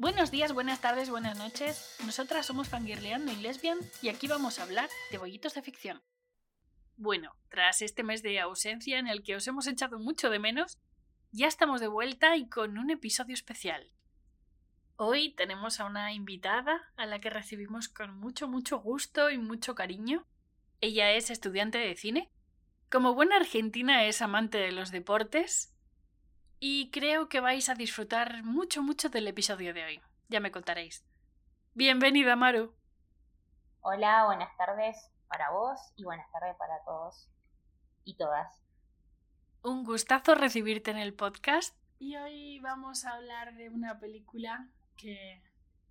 Buenos días, buenas tardes, buenas noches. Nosotras somos Fangirleando y Lesbian y aquí vamos a hablar de bollitos de ficción. Bueno, tras este mes de ausencia en el que os hemos echado mucho de menos, ya estamos de vuelta y con un episodio especial. Hoy tenemos a una invitada a la que recibimos con mucho, mucho gusto y mucho cariño. Ella es estudiante de cine. Como buena argentina es amante de los deportes y creo que vais a disfrutar mucho, mucho del episodio de hoy. Ya me contaréis. Bienvenida, Maru. Hola, buenas tardes para vos y buenas tardes para todos y todas. Un gustazo recibirte en el podcast y hoy vamos a hablar de una película que,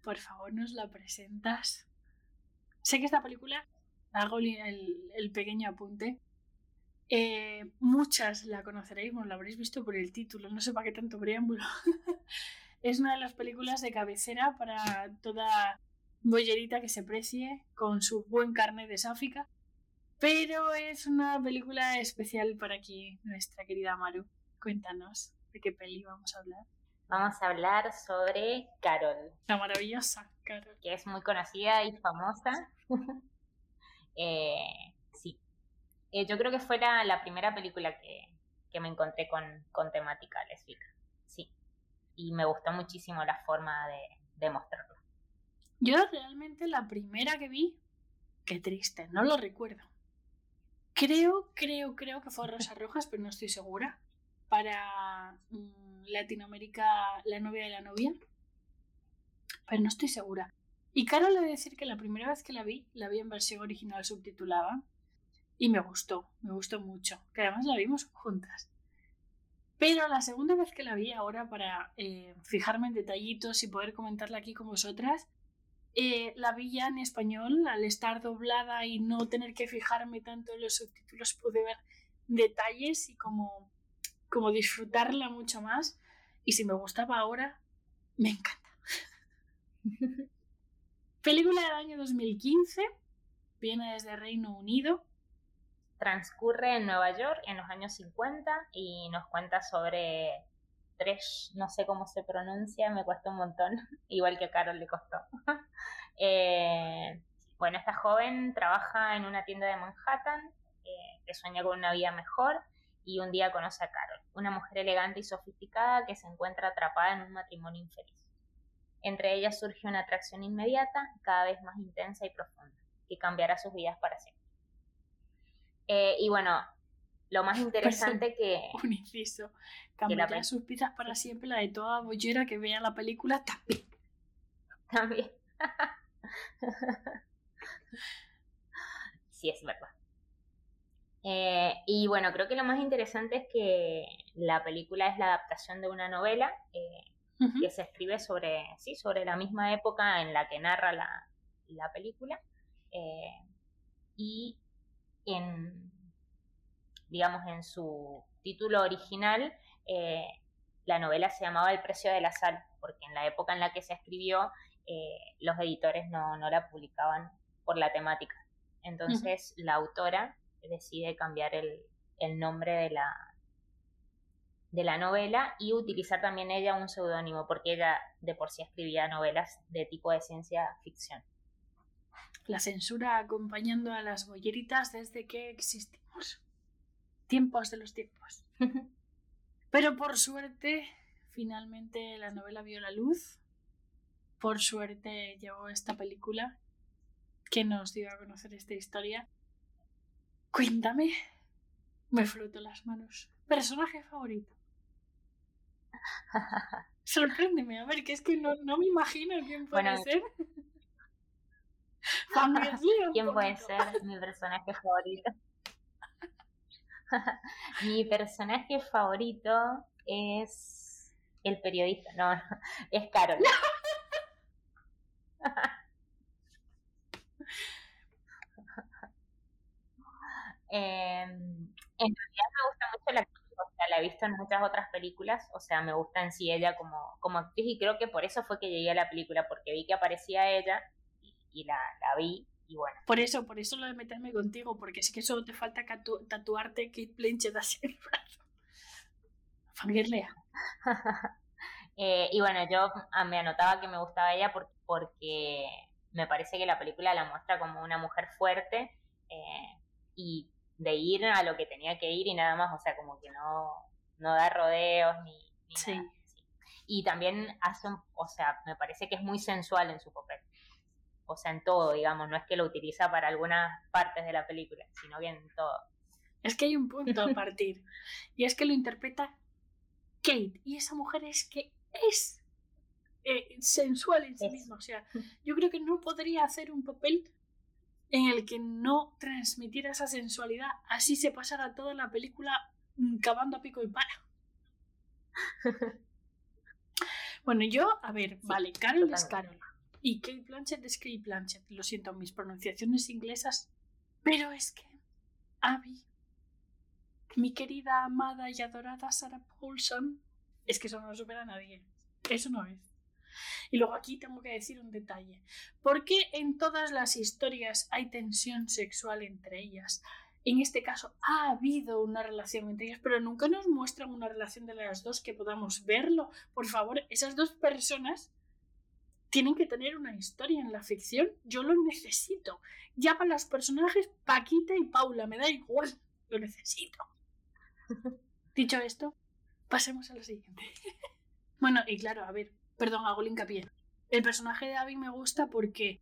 por favor, nos la presentas. Sé que esta película, hago el, el pequeño apunte, eh, muchas la conoceréis, bueno, la habréis visto por el título, no sé para qué tanto preámbulo. es una de las películas de cabecera para toda bollerita que se precie con su buen carne de sáfica. Pero es una película especial para aquí, nuestra querida Maru. Cuéntanos de qué peli vamos a hablar. Vamos a hablar sobre Carol. La maravillosa Carol. Que es muy conocida y famosa. eh, eh, yo creo que fue la, primera película que, me encontré con, con, temática lésbica. Sí. Y me gustó muchísimo la forma de, de mostrarlo. Yo realmente la primera que vi, qué triste, no lo recuerdo. Creo, creo, creo que fue Rosa Rojas, pero no estoy segura. Para mm, Latinoamérica, La novia de la novia. Pero no estoy segura. Y claro, le voy a decir que la primera vez que la vi, la vi en versión original subtitulada y me gustó, me gustó mucho, que además la vimos juntas. Pero la segunda vez que la vi ahora para eh, fijarme en detallitos y poder comentarla aquí con vosotras, eh, la vi ya en español, al estar doblada y no tener que fijarme tanto en los subtítulos, pude ver detalles y como, como disfrutarla mucho más. Y si me gustaba ahora, me encanta. Película del año 2015, viene desde Reino Unido transcurre en Nueva York en los años 50 y nos cuenta sobre tres, no sé cómo se pronuncia, me cuesta un montón, igual que a Carol le costó. Eh, bueno, esta joven trabaja en una tienda de Manhattan, eh, que sueña con una vida mejor y un día conoce a Carol, una mujer elegante y sofisticada que se encuentra atrapada en un matrimonio infeliz. Entre ellas surge una atracción inmediata, cada vez más intensa y profunda, que cambiará sus vidas para siempre. Eh, y bueno, lo más interesante que... Un inciso. Cambiará sus pizzas para siempre, la de toda bollera que vea la película también. También. sí, es verdad. Eh, y bueno, creo que lo más interesante es que la película es la adaptación de una novela eh, que se escribe sobre, sí, sobre la misma época en la que narra la, la película. y en, digamos, en su título original, eh, la novela se llamaba El precio de la sal, porque en la época en la que se escribió, eh, los editores no, la publicaban por la temática. Entonces, la autora decide cambiar el, nombre de la, de la novela y utilizar también ella un seudónimo, porque ella de por sí escribía novelas de tipo de ciencia ficción la censura acompañando a las bolleritas desde que existimos. Tiempos de los tiempos. Pero por suerte, finalmente la novela vio la luz. Por suerte llegó esta película que nos dio a conocer esta historia. Cuéntame. Me froto las manos. Personaje favorito. Sorpréndeme, a ver, que es que no, me imagino quién puede ser. ¿Quién puede ser mi personaje favorito? mi personaje favorito es el periodista, no, es Carol. Em, en realidad me gusta mucho la actriz, o sea, la he visto en muchas otras películas, o sea, me gusta en sí ella como, como actriz y creo que por eso fue que llegué a la película, porque vi que aparecía ella y la, la vi y bueno. Por eso, por eso lo de meterme contigo, porque es que solo te falta tatuarte Kate Blanchett así en el brazo. Fangirlea. Eh, y bueno, yo ah, me anotaba que me gustaba ella porque, me parece que la película la muestra como una mujer fuerte eh, y de ir a lo que tenía que ir y nada más, o sea, como que no, no da rodeos ni, sí. Y también hace, o sea, me parece que es muy sensual en su papel. O sea, en todo, digamos, no es que lo utiliza para algunas partes de la película, sino bien en todo. Es que hay un punto a partir. y es que lo interpreta Kate. Y esa mujer es que es eh, sensual en sí misma. O sea, yo creo que no podría hacer un papel en el que no transmitiera esa sensualidad. Así se pasara toda la película cavando a pico y para. bueno, yo, a ver, vale, Carol es Carol. Y Kate Blanchett es Kate Blanchett. Lo siento, mis pronunciaciones inglesas. Pero es que Abby, mi querida, amada y adorada Sarah Paulson, es que eso no lo supera a nadie. Eso no es. Y luego aquí tengo que decir un detalle. ¿Por qué en todas las historias hay tensión sexual entre ellas? En este caso ha habido una relación entre ellas, pero nunca nos muestran una relación de las dos que podamos verlo. Por favor, esas dos personas tienen que tener una historia en la ficción. Yo lo necesito. Ya para los personajes Paquita y Paula, me da igual. Lo necesito. Dicho esto, Pasemos a lo siguiente. bueno, y claro, a ver, perdón, hago el hincapié. El personaje de Abby me gusta porque.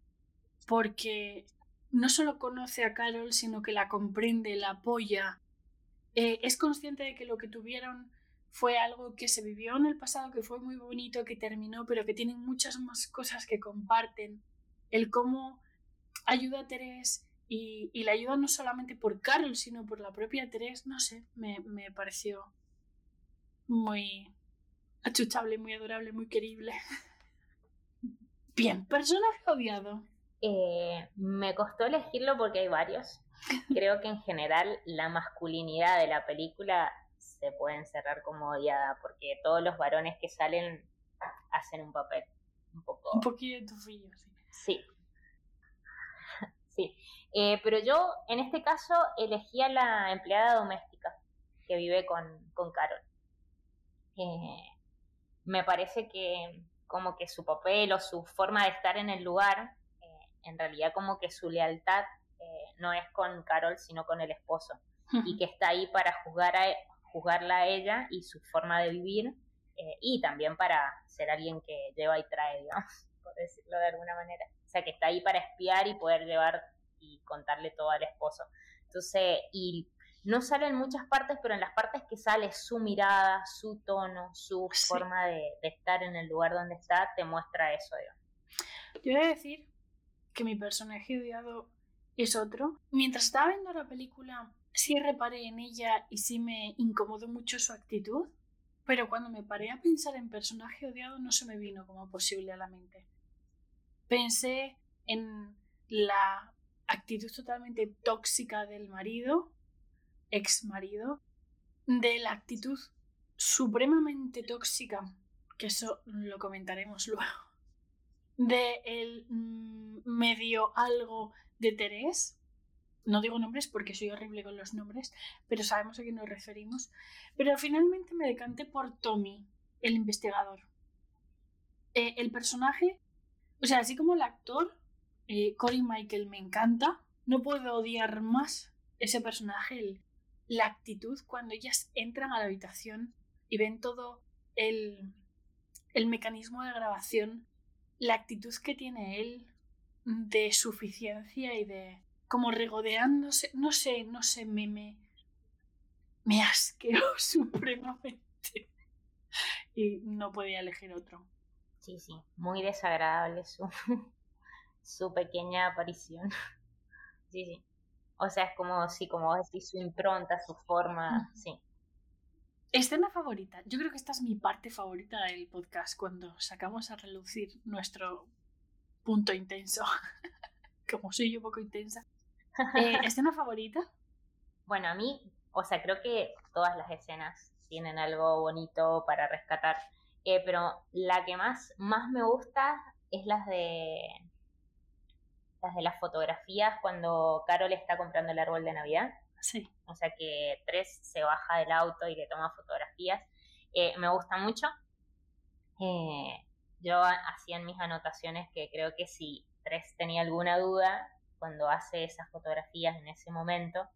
porque no solo conoce a Carol, sino que la comprende, la apoya. Eh, es consciente de que lo que tuvieron fue algo que se vivió en el pasado, que fue muy bonito, que terminó, pero que tienen muchas más cosas que comparten. El cómo ayuda a Teresa y, y la ayuda no solamente por Carol, sino por la propia Teresa, no sé, me, me pareció muy achuchable, muy adorable, muy querible. Bien, personaje odiado. Eh, me costó elegirlo porque hay varios. Creo que en general la masculinidad de la película se puede encerrar como odiada porque todos los varones que salen hacen un papel un poco... Un poquito tufillo, sí. Sí. sí. Eh, pero yo en este caso elegí a la empleada doméstica que vive con, con Carol. Eh, me parece que como que su papel o su forma de estar en el lugar, eh, en realidad como que su lealtad eh, no es con Carol, sino con el esposo, y que está ahí para juzgar a, juzgarla a ella y su forma de vivir, y también para ser alguien que lleva y trae, digamos, por decirlo de alguna manera. O sea, que está ahí para espiar y poder llevar y contarle todo al esposo. Entonces, y no sale en muchas partes, pero en las partes que sale su mirada, su tono, su forma de, estar en el lugar donde está, te muestra eso. Yo voy a decir que mi personaje odiado es otro. Mientras estaba viendo la película, sí reparé en ella y sí me incomodó mucho su actitud, pero cuando me paré a pensar en personaje odiado no se me vino como posible a la mente. Pensé en la actitud totalmente tóxica del marido, ex marido, de la actitud supremamente tóxica, que eso lo comentaremos luego, de el mm, medio algo de Terés. No digo nombres porque soy horrible con los nombres, pero sabemos a quién nos referimos. Pero finalmente me decanté por Tommy, el investigador. Eh, el personaje, o sea, así como el actor, eh, Cory Michael me encanta, no puedo odiar más ese personaje, la actitud cuando ellas entran a la habitación y ven todo el, el mecanismo de grabación, la actitud que tiene él de suficiencia y de como regodeándose, no sé, no sé, me, me, me asqueó supremamente y no podía elegir otro. Sí, sí, muy desagradable su, su pequeña aparición. Sí, sí. O sea, es como, sí, como decís, su impronta, su forma, sí. Escena favorita. Yo creo que esta es mi parte favorita del podcast, cuando sacamos a relucir nuestro punto intenso. como soy yo poco intensa. Eh, ¿Escena favorita? Bueno, a mí, o sea, creo que todas las escenas tienen algo bonito para rescatar. Eh, pero la que más, más me gusta es las de las de las fotografías cuando Carol está comprando el árbol de Navidad. Sí. O sea que Tres se baja del auto y le toma fotografías. Eh, me gusta mucho. Eh, yo hacía en mis anotaciones que creo que si Tres tenía alguna duda, cuando hace esas fotografías en ese momento,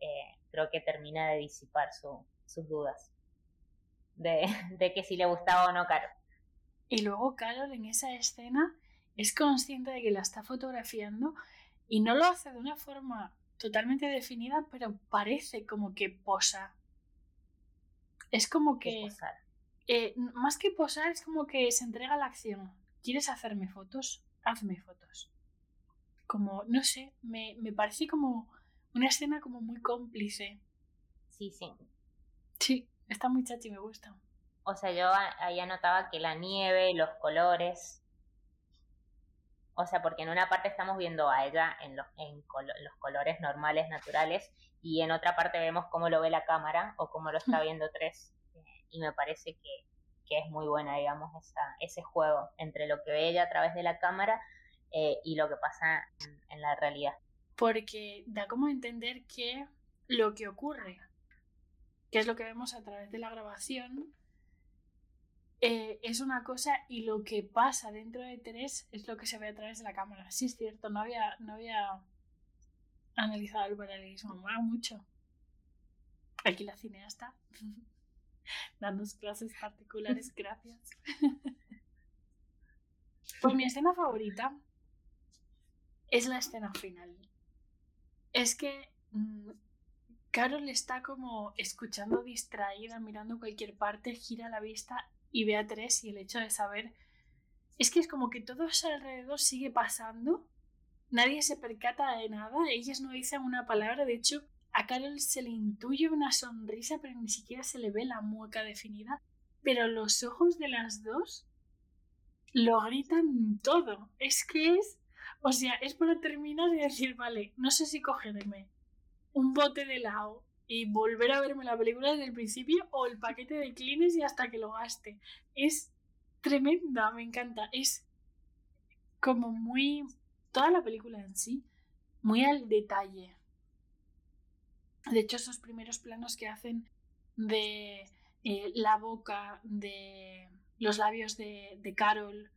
eh, creo que termina de disipar sus dudas de, de, que si le gustaba o no Carol. Y luego Carol en esa escena es consciente de que la está fotografiando y no lo hace de una forma totalmente definida, pero parece como que posa. Es como que... Eh, más que posar, es como que se entrega a la acción. ¿Quieres hacerme fotos? Hazme fotos. Como, no sé, me, me parece como una escena como muy cómplice. Sí, sí. Sí, está muy chachi, me gusta. O sea, yo ahí anotaba que la nieve, los colores. O sea, porque en una parte estamos viendo a ella en los, en los colores normales, naturales, y en otra parte vemos cómo lo ve la cámara o cómo lo está viendo tres y me parece que, es muy buena, digamos, esa, ese juego entre lo que ve ella a través de la cámara eh, y lo que pasa en, la realidad. Porque da como entender que lo que ocurre, que es lo que vemos a través de la grabación, eh, es una cosa y lo que pasa dentro de Terés es lo que se ve a través de la cámara. Sí, es cierto, no había, no había analizado el paralelismo, mola mucho. Aquí la cineasta. dando clases particulares, gracias. pues mi escena favorita es la escena final. Es que mm, Carol está como escuchando distraída, mirando cualquier parte, gira la vista y ve a Tres y el hecho de saber... Es que es como que todo a su alrededor sigue pasando, nadie se percata de nada, ellas no dicen una palabra, de hecho a Carol se le intuye una sonrisa, pero ni siquiera se le ve la mueca definida. Pero los ojos de las dos lo gritan todo. Es que es. O sea, es para terminar y decir, vale, no sé si cogerme un bote de helado y volver a verme la película desde el principio o el paquete de clines y hasta que lo gaste. Es tremenda, me encanta. Es como muy. toda la película en sí, muy al detalle. De hecho, esos primeros planos que hacen de eh, la boca, de los labios de, de, Carol,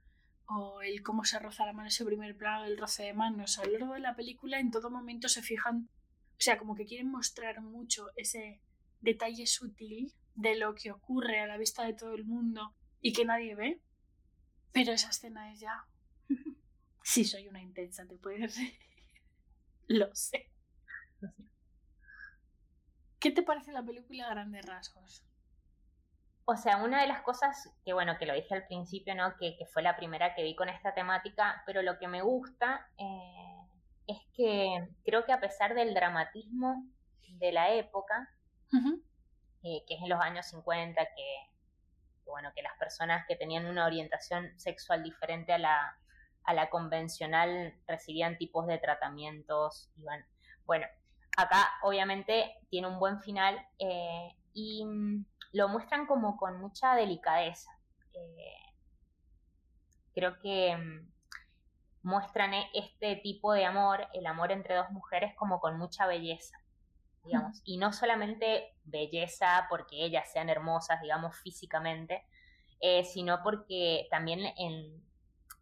o el cómo se roza la mano, ese primer plano del roce de manos, a lo largo de la película en todo momento se fijan, o sea, como que quieren mostrar mucho ese detalle sutil de lo que ocurre a la vista de todo el mundo y que nadie ve. Pero esa escena es ya. sí, soy una intensa, te puedes. lo sé. Lo sé. ¿Qué te parece la película a grandes rasgos? O sea, una de las cosas que, bueno, que lo dije al principio, ¿no? Que, fue la primera que vi con esta temática, pero lo que me gusta eh, es que creo que a pesar del dramatismo de la época, eh, que es en los años 50, que, bueno, que las personas que tenían una orientación sexual diferente a la, a la convencional recibían tipos de tratamientos, iban, bueno, Acá obviamente tiene un buen final eh, y mm, lo muestran como con mucha delicadeza. Eh, creo que mm, muestran e, este tipo de amor, el amor entre dos mujeres, como con mucha belleza, digamos. Y no solamente belleza porque ellas sean hermosas, digamos, físicamente, eh, sino porque también en,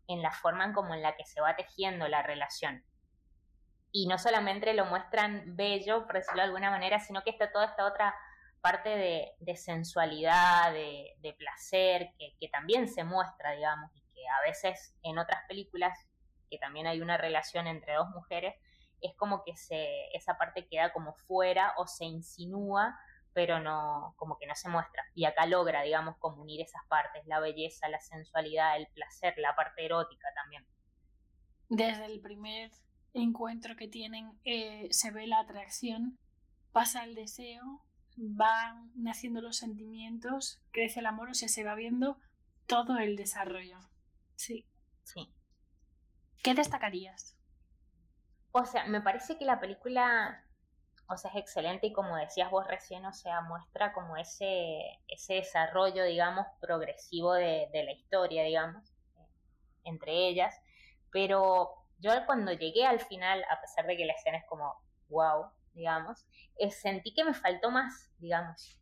en la forma como en la que se va tejiendo la relación y no solamente lo muestran bello, por decirlo de alguna manera, sino que está toda esta otra parte de, sensualidad, de, placer, que, también se muestra, digamos, y que a veces en otras películas, que también hay una relación entre dos mujeres, es como que se, esa parte queda como fuera o se insinúa, pero no, como que no se muestra. Y acá logra, digamos, como unir esas partes, la belleza, la sensualidad, el placer, la parte erótica también. Desde el primer encuentro que tienen eh, se ve la atracción, pasa el deseo, van naciendo los sentimientos, crece el amor, o sea, se va viendo todo el desarrollo. Sí. Sí. ¿Qué destacarías? O sea, me parece que la película, o sea, es excelente y como decías vos recién, o sea, muestra como ese, ese desarrollo, digamos, progresivo de, de la historia, digamos, entre ellas, pero yo cuando llegué al final, a pesar de que la escena es como wow, digamos, eh, sentí que me faltó más, digamos.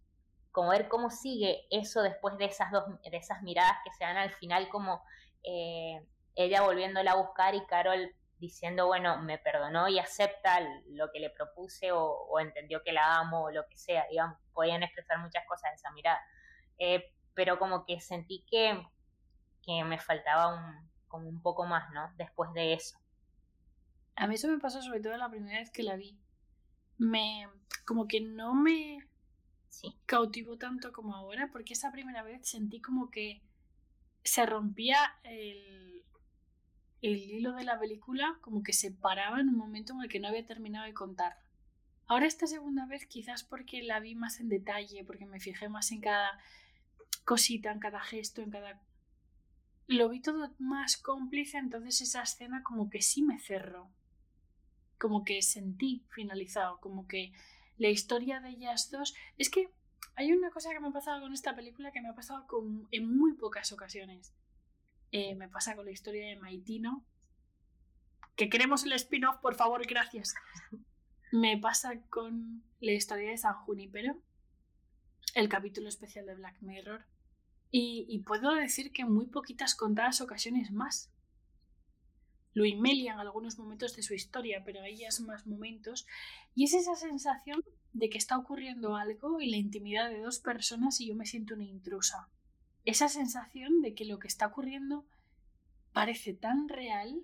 como ver cómo sigue eso después de esas dos, de esas miradas que se dan al final, como eh, ella volviéndola a buscar y Carol diciendo, bueno, me perdonó y acepta lo que le propuse o, entendió que la amo o lo que sea, digamos, podían expresar muchas cosas en esa mirada. Eh, pero como que sentí que, que me faltaba un, como un poco más, ¿no? Después de eso. A mí eso me pasó sobre todo la primera vez que la vi. Me, como que no me sí. cautivó tanto como ahora, porque esa primera vez sentí como que se rompía el, el hilo de la película, como que se paraba en un momento en el que no había terminado de contar. Ahora esta segunda vez quizás porque la vi más en detalle, porque me fijé más en cada cosita, en cada gesto, en cada... Lo vi todo más cómplice, entonces esa escena como que sí me cerró. Como que sentí finalizado, como que la historia de ellas dos... Es que hay una cosa que me ha pasado con esta película que me ha pasado con... en muy pocas ocasiones. Eh, me pasa con la historia de Maitino. Que queremos el spin-off, por favor, gracias. Me pasa con la historia de San Junipero, el capítulo especial de Black Mirror. Y, puedo decir que en muy poquitas contadas ocasiones más. Lo Melia en algunos momentos de su historia, pero hay ellas más momentos. Y es esa sensación de que está ocurriendo algo en la intimidad de dos personas y yo me siento una intrusa esa sensación de que lo que está ocurriendo parece tan real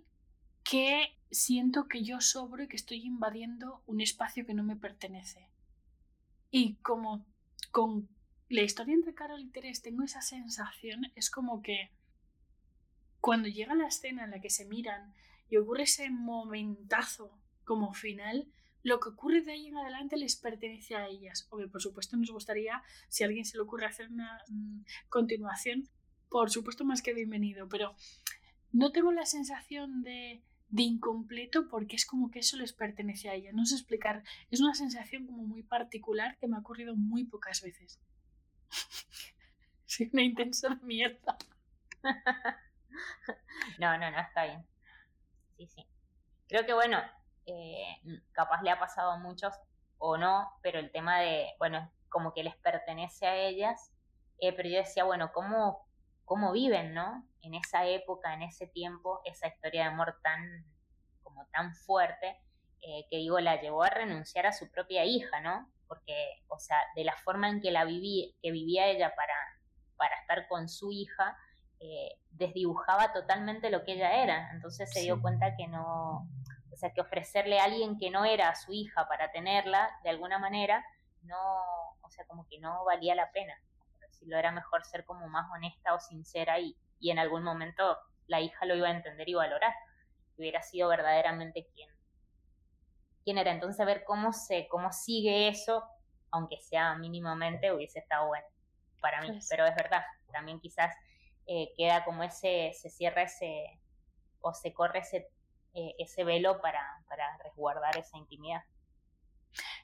que siento que yo sobro y que estoy invadiendo un espacio que no me pertenece. Y como con la historia entre Carol y Teres tengo esa sensación, es como que cuando llega la escena en la que se miran y ocurre ese momentazo como final, lo que ocurre de ahí en adelante les pertenece a ellas. O por supuesto nos gustaría, si a alguien se le ocurre hacer una mm, continuación, por supuesto más que bienvenido, pero no tengo la sensación de, de incompleto porque es como que eso les pertenece a ellas. No sé explicar, es una sensación como muy particular que me ha ocurrido muy pocas veces. Soy una intensa mierda. no, no, no, está bien. Sí, sí. Creo que bueno, eh, capaz le ha pasado a muchos o no, pero el tema de, bueno, como que les pertenece a ellas, eh, pero yo decía, bueno, ¿cómo, ¿cómo viven, no? En esa época, en ese tiempo, esa historia de amor tan, como tan fuerte, eh, que digo, la llevó a renunciar a su propia hija, ¿no? Porque, o sea, de la forma en que la vivía ella para, para estar con su hija, desdibujaba totalmente lo que ella era. Entonces se dio cuenta que no, o sea, que ofrecerle a alguien que no era su hija para tenerla, de alguna manera, no, o sea, como que no valía la pena. Si lo era mejor ser como más honesta o sincera y, y en algún momento la hija lo iba a entender y valorar. Que hubiera sido verdaderamente quien, quién era. Entonces, ver cómo se, cómo sigue eso, aunque sea mínimamente, hubiese estado bueno para mí. Pero es verdad, también quizás eh, queda como ese, se cierra ese, o se corre ese eh, ese velo para, para resguardar esa intimidad.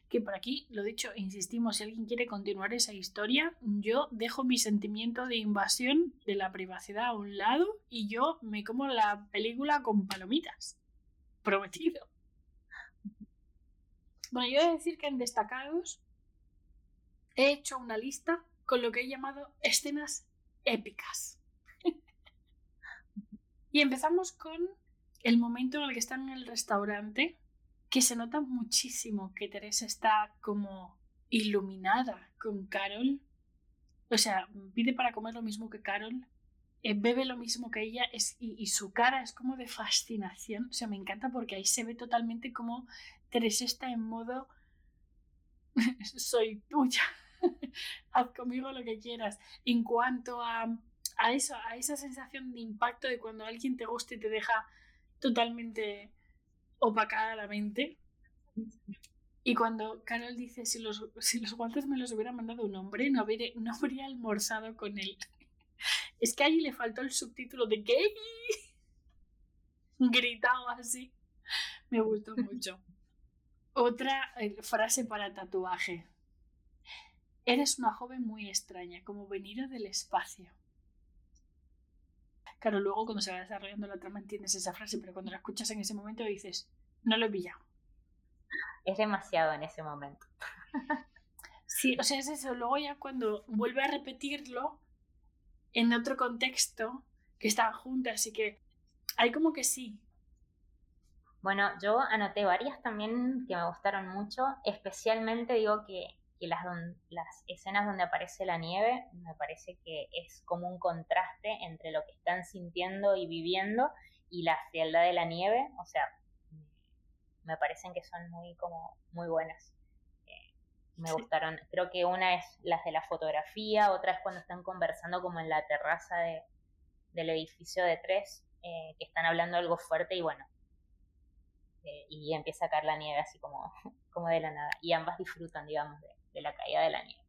Que por aquí, lo dicho, insistimos, si alguien quiere continuar esa historia, yo dejo mi sentimiento de invasión de la privacidad a un lado y yo me como la película con palomitas. Prometido. Bueno, yo he de decir que en destacados he hecho una lista con lo que he llamado escenas épicas. Y empezamos con el momento en el que están en el restaurante, que se nota muchísimo que Teresa está como iluminada con Carol. O sea, pide para comer lo mismo que Carol, eh, bebe lo mismo que ella es, y, y, su cara es como de fascinación. O sea, me encanta porque ahí se ve totalmente como Teresa está en modo soy tuya, haz conmigo lo que quieras. En cuanto a, a eso, a esa sensación de impacto de cuando alguien te gusta y te deja totalmente opacada la mente. Y cuando Carol dice, si los, si los guantes me los hubiera mandado un hombre, no, habría, no habría almorzado con él. Es que allí le faltó el subtítulo de gay. Gritado así. Me gustó mucho. Otra eh, frase para tatuaje. Eres una joven muy extraña, como venida del espacio. Claro, luego cuando se va desarrollando la trama entiendes esa frase, pero cuando la escuchas en ese momento dices, no lo he pillado. Es demasiado en ese momento. Sí, o sea, es eso. Luego ya cuando vuelve a repetirlo en otro contexto, que están juntas y que hay como que sí. Bueno, yo anoté varias también que me gustaron mucho, especialmente digo que, que las, las escenas donde aparece la nieve, me parece que es como un contraste entre lo que están sintiendo y viviendo y la frialdad de la nieve, o sea, me parecen que son muy como muy buenas. Eh, me gustaron. Creo que una es las de la fotografía, otra es cuando están conversando como en la terraza de, del edificio de tres, eh, que están hablando algo fuerte y bueno, eh, y empieza a caer la nieve así como, como de la nada. Y ambas disfrutan, digamos, de, de la caída de la nieve.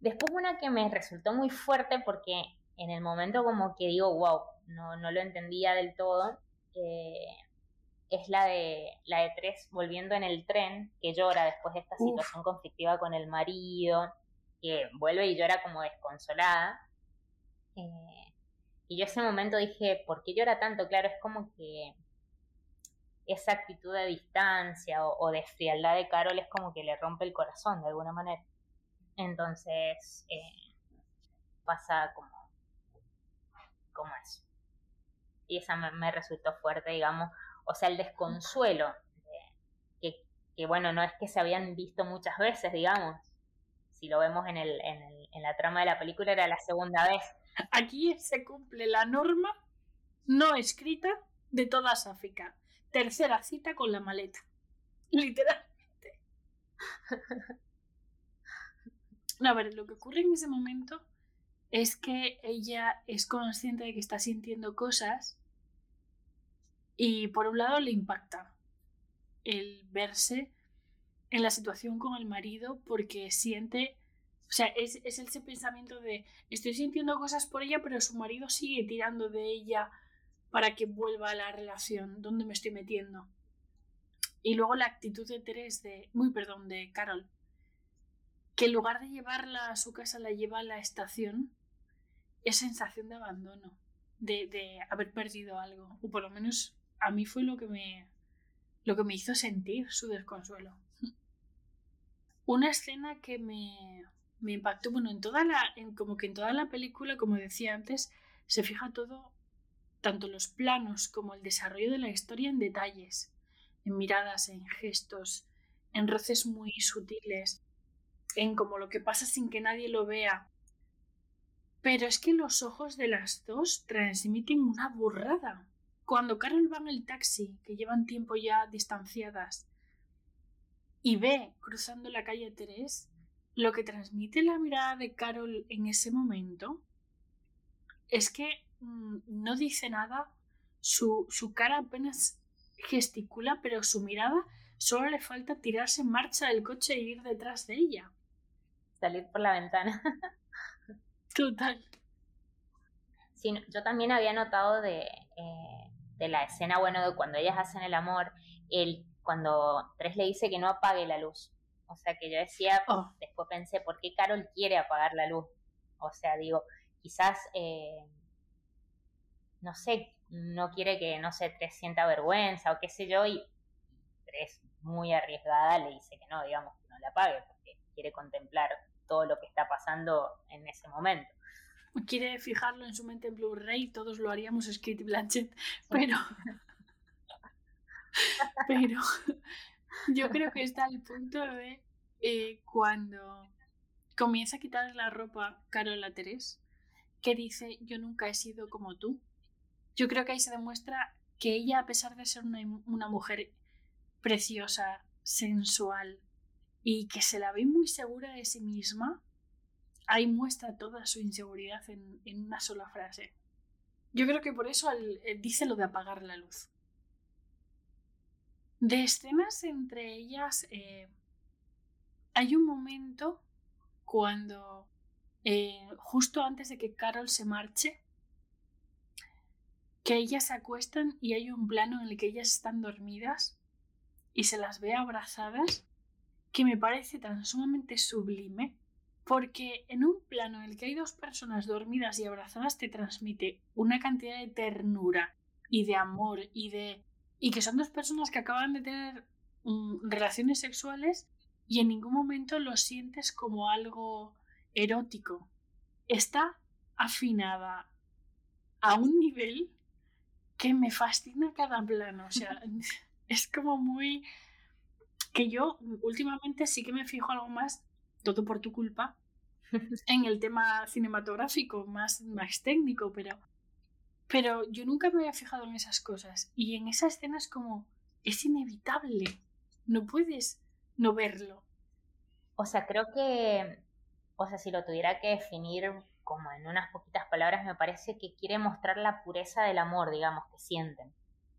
Después una que me resultó muy fuerte porque en el momento como que digo, wow, no, no lo entendía del todo, eh, es la de, la de Tres volviendo en el tren, que llora después de esta situación conflictiva con el marido, que vuelve y llora como desconsolada. Eh, y yo ese momento dije, ¿por qué llora tanto? Claro, es como que esa actitud de distancia o, de frialdad de Carol es como que le rompe el corazón de alguna manera. Entonces eh, pasa como, como eso. Y esa me, resultó fuerte, digamos. O sea, el desconsuelo, que, que, bueno, no es que se habían visto muchas veces, digamos. Si lo vemos en, el, en, el, en la trama de la película, era la segunda vez. Aquí se cumple la norma no escrita de toda África tercera cita con la maleta. Literalmente. a ver, lo que ocurre en ese momento es que ella es consciente de que está sintiendo cosas y por un lado le impacta el verse en la situación con el marido porque siente, o sea, es, es ese pensamiento de estoy sintiendo cosas por ella pero su marido sigue tirando de ella para que vuelva a la relación, donde me estoy metiendo. Y luego la actitud de Teres, de, muy perdón, de Carol, que en lugar de llevarla a su casa la lleva a la estación, es sensación de abandono, de, de haber perdido algo, o por lo menos a mí fue lo que me, lo que me hizo sentir su desconsuelo. Una escena que me, me impactó, bueno, en toda la, en, como que en toda la película, como decía antes, se fija todo tanto los planos como el desarrollo de la historia en detalles, en miradas, en gestos, en roces muy sutiles, en como lo que pasa sin que nadie lo vea. Pero es que los ojos de las dos transmiten una burrada. Cuando Carol va en el taxi, que llevan tiempo ya distanciadas, y ve cruzando la calle Terés, lo que transmite la mirada de Carol en ese momento es que no dice nada, su, su cara apenas gesticula, pero su mirada solo le falta tirarse en marcha del coche e ir detrás de ella. Salir por la ventana. Total. Sí, yo también había notado de, eh, de la escena, bueno, de cuando ellas hacen el amor, el, cuando Tres le dice que no apague la luz. O sea, que yo decía, oh. después pensé, ¿por qué Carol quiere apagar la luz? O sea, digo, quizás eh, no sé, no quiere que, no sé, Tres sienta vergüenza o qué sé yo, y Tres, muy arriesgada, le dice que no, digamos, que no la pague, porque quiere contemplar todo lo que está pasando en ese momento. Quiere fijarlo en su mente en Blu-ray, todos lo haríamos Skate Blanchett, pero. pero. Yo creo que está al punto de eh, cuando comienza a quitar la ropa Carola Terés, que dice: Yo nunca he sido como tú yo creo que ahí se demuestra que ella, a pesar de ser una, mujer preciosa, sensual y que se la ve muy segura de sí misma, ahí muestra toda su inseguridad en, una sola frase. Yo creo que por eso eh, dice lo de apagar la luz. De escenas entre ellas, eh, hay un momento cuando, eh, justo antes de que Carol se marche, que ellas se acuestan y hay un plano en el que ellas están dormidas y se las ve abrazadas que me parece tan sumamente sublime porque en un plano en el que hay dos personas dormidas y abrazadas te transmite una cantidad de ternura y de amor y de y que son dos personas que acaban de tener mm, relaciones sexuales y en ningún momento lo sientes como algo erótico. Está afinada a un nivel que me fascina cada plano. O sea, es como muy... que yo últimamente sí que me fijo algo más, todo por tu culpa, en el tema cinematográfico, más, más técnico, pero, pero yo nunca me había fijado en esas cosas. Y en esa escena es como, es inevitable, no puedes no verlo. O sea, creo que, o sea, si lo tuviera que definir como en unas poquitas palabras, me parece que quiere mostrar la pureza del amor, digamos, que sienten,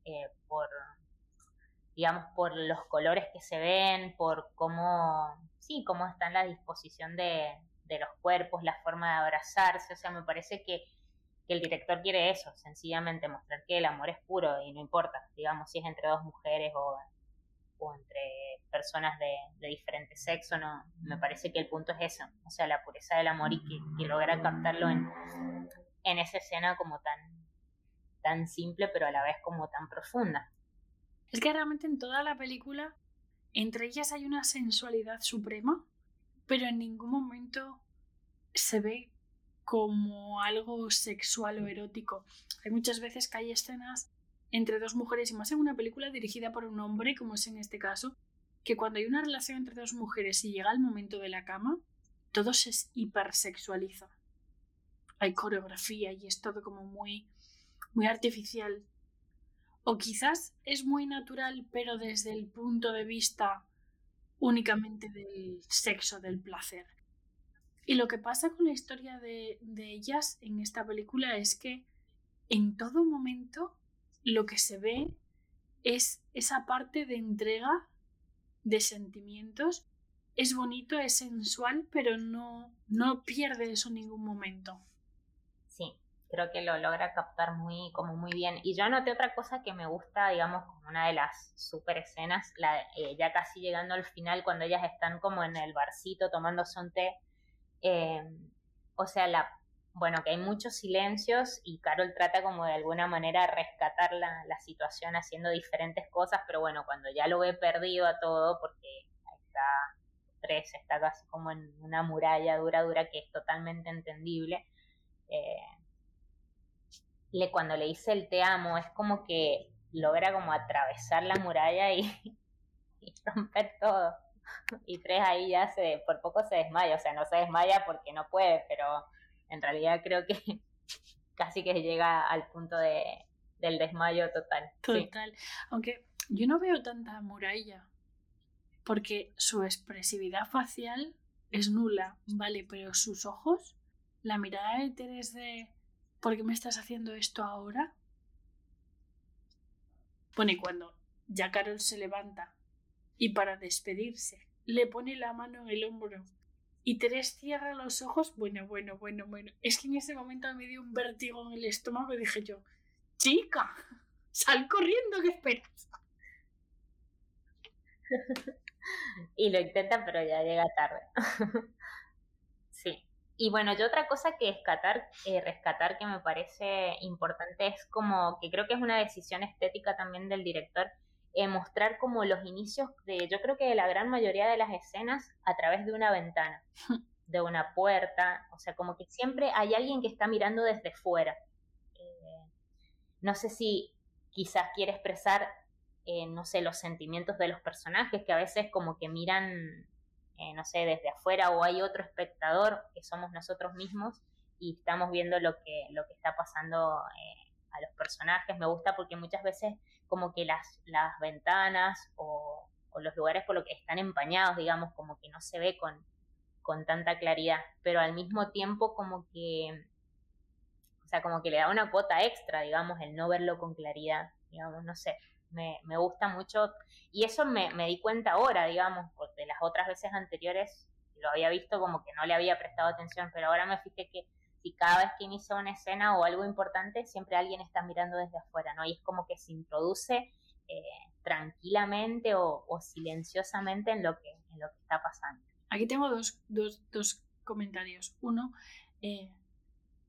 eh, por, digamos, por los colores que se ven, por cómo, sí, cómo está en la disposición de, de los cuerpos, la forma de abrazarse, o sea, me parece que, que el director quiere eso, sencillamente mostrar que el amor es puro y no importa, digamos, si es entre dos mujeres o o entre personas de, de, diferente sexo, no, me parece que el punto es eso, o sea, la pureza del amor y que, que logra captarlo en, en esa escena como tan, tan simple, pero a la vez como tan profunda. Es que realmente en toda la película, entre ellas hay una sensualidad suprema, pero en ningún momento se ve como algo sexual o erótico. Hay muchas veces que hay escenas entre dos mujeres y más en una película dirigida por un hombre, como es en este caso, que cuando hay una relación entre dos mujeres y llega el momento de la cama, todo se hipersexualiza. Hay coreografía y es todo como muy, muy artificial. O quizás es muy natural, pero desde el punto de vista únicamente del sexo, del placer. Y lo que pasa con la historia de, de ellas en esta película es que en todo momento lo que se ve es esa parte de entrega de sentimientos. Es bonito, es sensual, pero no, no pierde eso en ningún momento. Sí, creo que lo logra captar muy, como muy bien. Y yo anoté otra cosa que me gusta, digamos, como una de las super escenas, la, eh, ya casi llegando al final, cuando ellas están como en el barcito tomando un té. Eh, o sea, la bueno, que hay muchos silencios y Carol trata como de alguna manera rescatar la, la, situación haciendo diferentes cosas, pero bueno, cuando ya lo ve perdido a todo, porque ahí está tres, está casi como en una muralla dura, dura, que es totalmente entendible. Eh, le, cuando le dice el te amo, es como que logra como atravesar la muralla y, y romper todo. Y tres ahí ya se, por poco se desmaya, o sea, no se desmaya porque no puede, pero en realidad creo que casi que llega al punto de, del desmayo total. Total. Aunque yo no veo tanta muralla, porque su expresividad facial es nula, vale, pero sus ojos, la mirada de Teres de ¿por qué me estás haciendo esto ahora? Pone cuando ya Carol se levanta y para despedirse le pone la mano en el hombro y Teres cierra los ojos. Bueno, bueno, bueno, bueno. Es que en ese momento me dio un vértigo en el estómago y dije yo, chica, sal corriendo, ¿qué esperas? y lo intenta, pero ya llega tarde. sí. Y bueno, yo otra cosa que rescatar, eh, rescatar que me parece importante es como que creo que es una decisión estética también del director, eh, mostrar como los inicios de, yo creo que de la gran mayoría de las escenas a través de una ventana, de una puerta, o sea, como que siempre hay alguien que está mirando desde fuera. Eh, no sé si quizás quiere expresar, eh, no sé, los sentimientos de los personajes que a veces como que miran, no sé, desde afuera o hay otro espectador que somos nosotros mismos y estamos viendo lo que, lo que está pasando a los personajes. Me gusta porque muchas veces como que las, las ventanas o, los lugares por lo que están empañados, digamos, como que no se ve con, con tanta claridad, pero al mismo tiempo como que, o sea, como que le da una cuota extra, digamos, el no verlo con claridad, digamos, no sé, me, me gusta mucho y eso me, me di cuenta ahora, digamos, porque las otras veces anteriores lo había visto como que no le había prestado atención, pero ahora me fijé que y cada vez que inicia una escena o algo importante, siempre alguien está mirando desde afuera, ¿no? Y es como que se introduce eh, tranquilamente o, silenciosamente en lo, que, en lo que está pasando. Aquí tengo dos, dos, dos comentarios. Uno, eh,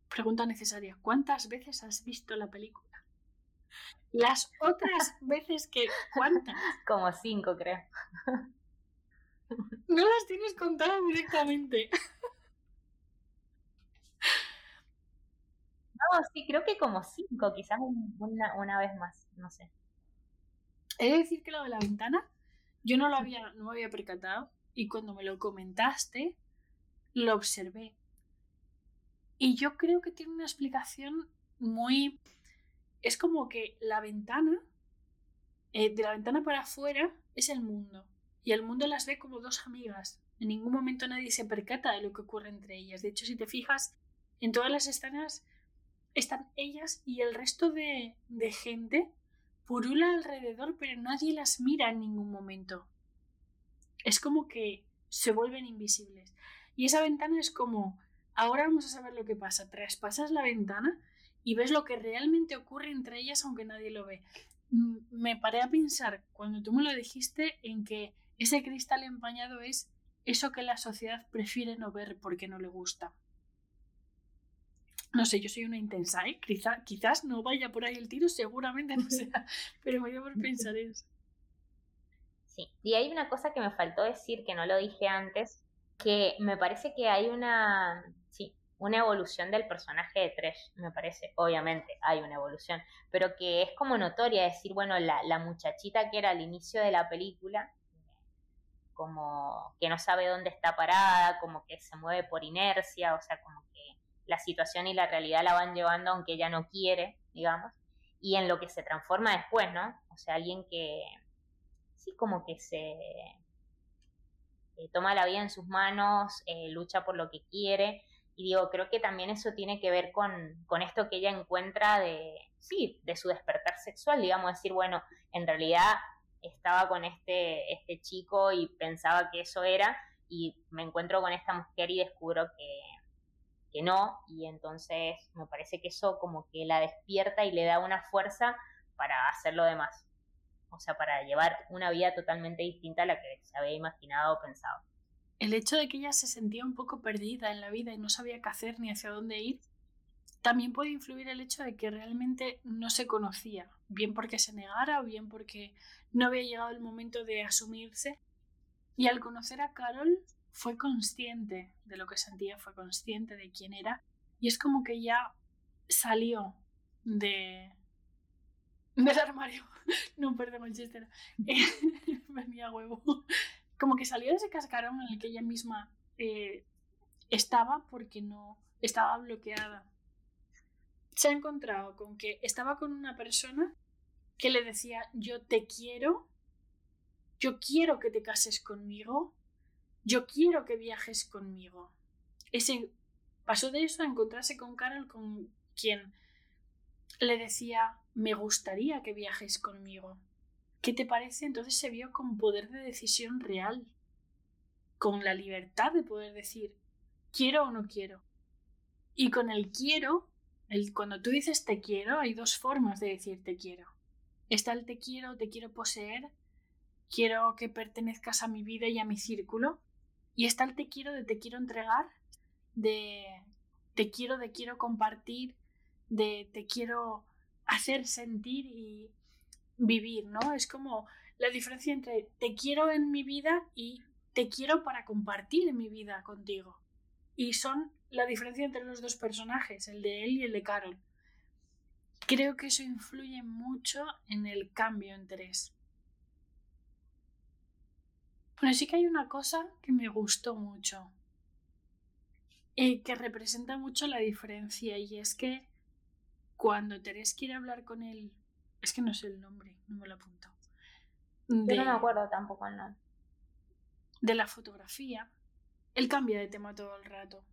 pregunta necesaria, ¿cuántas veces has visto la película? Las otras veces que, ¿cuántas? Como cinco, creo. No las tienes contadas directamente. No, sí, creo que como cinco, quizás una, una vez más, no sé. He de decir que lo de la ventana, yo no lo había, no me había percatado, y cuando me lo comentaste, lo observé. Y yo creo que tiene una explicación muy... Es como que la ventana, eh, de la ventana para afuera, es el mundo. Y el mundo las ve como dos amigas. En ningún momento nadie se percata de lo que ocurre entre ellas. De hecho, si te fijas, en todas las escenas están ellas y el resto de, de gente purula alrededor, pero nadie las mira en ningún momento. Es como que se vuelven invisibles. Y esa ventana es como, ahora vamos a saber lo que pasa. Traspasas la ventana y ves lo que realmente ocurre entre ellas aunque nadie lo ve. Mm, me paré a pensar cuando tú me lo dijiste en que ese cristal empañado es eso que la sociedad prefiere no ver porque no le gusta. No sé, yo soy una intensa, ¿eh? quizás no vaya por ahí el tiro, seguramente no sea, pero voy por pensar eso. Sí, y hay una cosa que me faltó decir que no lo dije antes, que me parece que hay una, sí, una evolución del personaje de Tresh, me parece, obviamente hay una evolución, pero que es como notoria decir, bueno, la, la muchachita que era al inicio de la película, como que no sabe dónde está parada, como que se mueve por inercia, o sea, como que la situación y la realidad la van llevando aunque ella no quiere, digamos, y en lo que se transforma después, ¿no? O sea, alguien que, sí como que se eh, toma la vida en sus manos, eh, lucha por lo que quiere. Y digo, creo que también eso tiene que ver con, con esto que ella encuentra de, sí, de su despertar sexual, digamos, decir, bueno, en realidad estaba con este, este chico y pensaba que eso era, y me encuentro con esta mujer y descubro que, que no, y entonces me parece que eso como que la despierta y le da una fuerza para hacer lo demás o sea, para llevar una vida totalmente distinta a la que se había imaginado o pensado. El hecho de que ella se sentía un poco perdida en la vida y no sabía qué hacer ni hacia dónde ir, también puede influir el hecho de que realmente no se conocía, bien porque se negara o bien porque no había llegado el momento de asumirse. Y al conocer a Carol fue consciente de lo que sentía, fue consciente de quién era y es como que ya salió de del armario no, perdón, Manchester. Venía huevo. Como que salió de ese cascarón en el que ella misma eh, estaba porque no estaba bloqueada. Se ha encontrado con que estaba con una persona que le decía yo te quiero, yo quiero que te cases conmigo, yo quiero que viajes conmigo. Ese pasó de eso a encontrarse con Carol con quien le decía me gustaría que viajes conmigo. ¿Qué te parece? Entonces se vio con poder de decisión real, con la libertad de poder decir quiero o no quiero. Y con el quiero, el, cuando tú dices te quiero, hay dos formas de decir te quiero. Está el te quiero, te quiero poseer, quiero que pertenezcas a mi vida y a mi círculo. Y está el te quiero de te quiero entregar, de te quiero, de quiero compartir, de te quiero hacer sentir y vivir, ¿no? Es como la diferencia entre te quiero en mi vida y te quiero para compartir mi vida contigo. Y son la diferencia entre los dos personajes, el de él y el de Carol. Creo que eso influye mucho en el cambio entre tres. Bueno, sí que hay una cosa que me gustó mucho, y eh, que representa mucho la diferencia, y es que cuando Teresa quiere hablar con él, es que no sé el nombre, no me lo apunto. Yo no me acuerdo tampoco el nombre. De la fotografía, él cambia de tema todo el rato.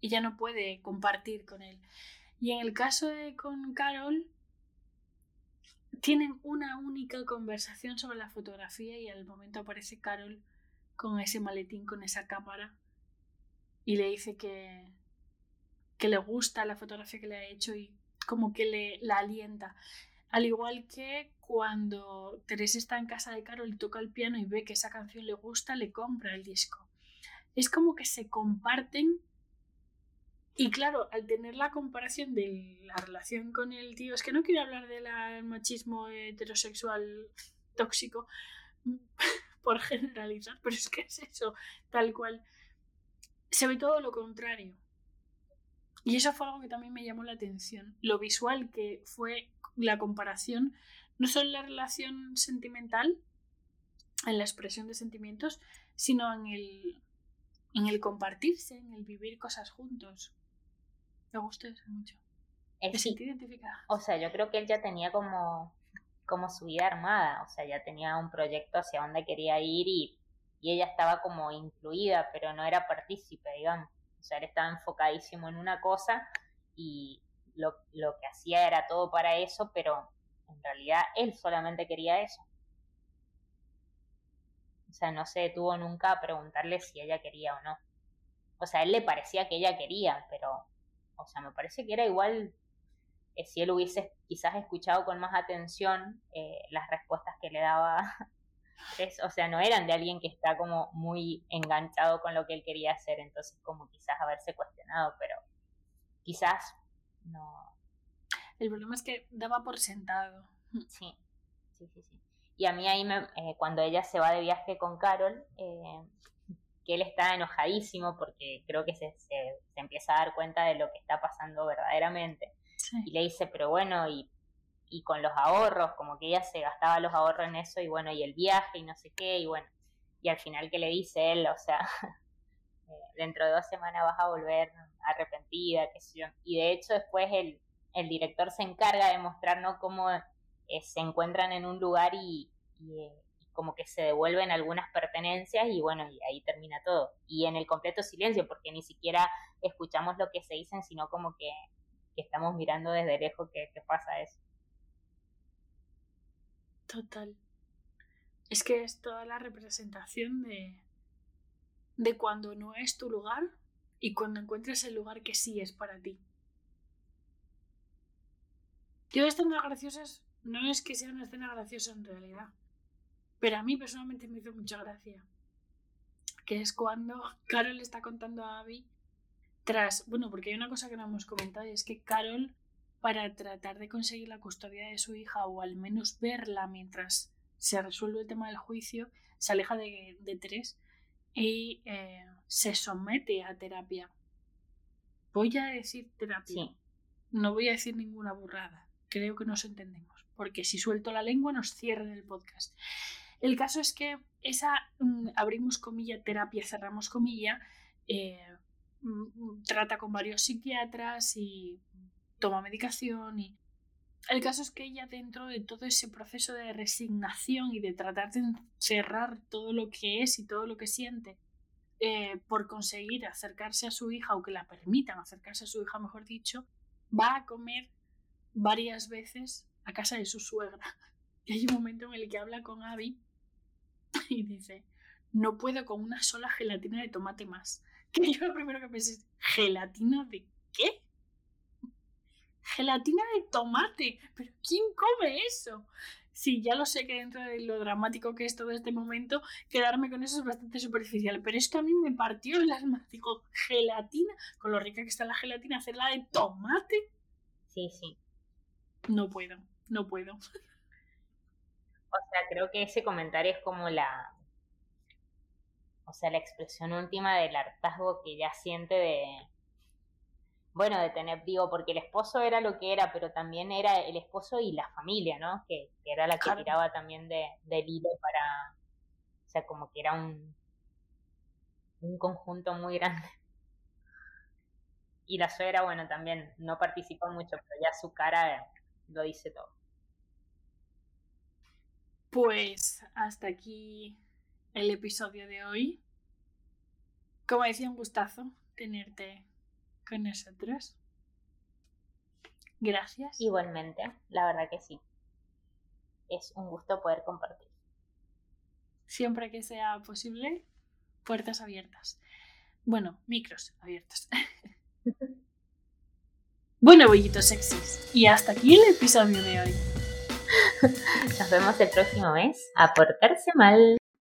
Y ya no puede compartir con él. Y en el caso de con Carol, tienen una única conversación sobre la fotografía y al momento aparece Carol con ese maletín, con esa cámara, y le dice que, que le gusta la fotografía que le ha hecho y como que le la alienta. Al igual que cuando Teresa está en casa de Carol y toca el piano y ve que esa canción le gusta, le compra el disco. Es como que se comparten y claro, al tener la comparación de la relación con el tío, es que no quiero hablar del machismo heterosexual tóxico, por generalizar, pero es que es eso, tal cual. Se ve todo lo contrario. Y eso fue algo que también me llamó la atención. Lo visual que fue la comparación, no solo en la relación sentimental, en la expresión de sentimientos, sino en el, en el compartirse, en el vivir cosas juntos. Me gustó eso mucho. Me sentí identificada. O sea, yo creo que él ya tenía como, como su vida armada, o sea, ya tenía un proyecto hacia dónde quería ir y, y ella estaba como incluida, pero no era partícipe, digamos. O sea, él estaba enfocadísimo en una cosa y lo, lo que hacía era todo para eso, pero en realidad él solamente quería eso. O sea, no se detuvo nunca a preguntarle si ella quería o no. O sea, a él le parecía que ella quería, pero, o sea, me parece que era igual eh, si él hubiese quizás escuchado con más atención eh, las respuestas que le daba. o sea, no eran de alguien que está como muy enganchado con lo que él quería hacer, entonces como quizás haberse cuestionado, pero quizás no. El problema es que daba por sentado. Sí, sí, sí, sí. Y a mí ahí, me, eh, cuando ella se va de viaje con Carol, eh, que él está enojadísimo porque creo que se, se, empieza a dar cuenta de lo que está pasando verdaderamente. Y le dice, pero bueno, y, y con los ahorros, como que ella se gastaba los ahorros en eso, y bueno, y el viaje, y no sé qué, y bueno, y al final que le dice él, o sea, eh, dentro de dos semanas vas a volver arrepentida, qué sé yo. Y de hecho después el, el director se encarga de mostrarnos cómo eh, se encuentran en un lugar y, eh, y, como que se devuelven algunas pertenencias y bueno, y ahí termina todo. Y en el completo silencio, porque ni siquiera escuchamos lo que se dicen, sino como que, estamos mirando desde lejos que pasa eso. Total. Es que es toda la representación de, de cuando no es tu lugar y cuando encuentres el lugar que sí es para ti. Yo estas graciosas no es que sea una escena graciosa en realidad, pero a mí personalmente me hizo mucha gracia. Que es cuando Carol está contando a Abby tras, bueno, porque hay una cosa que no hemos comentado y es que Carol, para tratar de conseguir la custodia de su hija o al menos verla mientras se resuelve el tema del juicio, se aleja de, de Tres y eh, se somete a terapia. Voy a decir terapia. No voy a decir ninguna burrada. Creo que nos entendemos porque si suelto la lengua nos cierran el podcast. El caso es que esa, mm, abrimos comilla, terapia, cerramos comilla, eh, mm, trata con varios psiquiatras y toma medicación y... El caso es que ella dentro de todo ese proceso de resignación y de tratar de cerrar todo lo que es y todo lo que siente eh, por conseguir acercarse a su hija o que la permitan acercarse a su hija, mejor dicho, va a comer varias veces a casa de su suegra. Y hay un momento en el que habla con Abby y dice, no puedo con una sola gelatina de tomate más. Que yo lo primero que pensé es, ¿gelatina de qué? Gelatina de tomate. ¿Pero quién come eso? Sí, ya lo sé que dentro de lo dramático que es todo este momento, quedarme con eso es bastante superficial. Pero es que a mí me partió el alma. Digo, gelatina, con lo rica que está la gelatina, hacerla de tomate. Sí, sí. No puedo no puedo. O sea, creo que ese comentario es como la, o sea, la expresión última del hartazgo que ella siente de, bueno, de tener, digo, porque el esposo era lo que era, pero también era el esposo y la familia, ¿no? Que, era la que tiraba también de, del hilo para, o sea, como que era un, un conjunto muy grande. Y la suegra, bueno, también no participó mucho, pero ya su cara lo dice todo. Pues hasta aquí el episodio de hoy. Como decía, un gustazo tenerte con nosotros. Gracias. Igualmente, la verdad que sí. Es un gusto poder compartir. Siempre que sea posible, puertas abiertas. Bueno, micros abiertos. bueno, bollitos sexys. Y hasta aquí el episodio de hoy. Nos vemos el próximo mes. A portarse mal.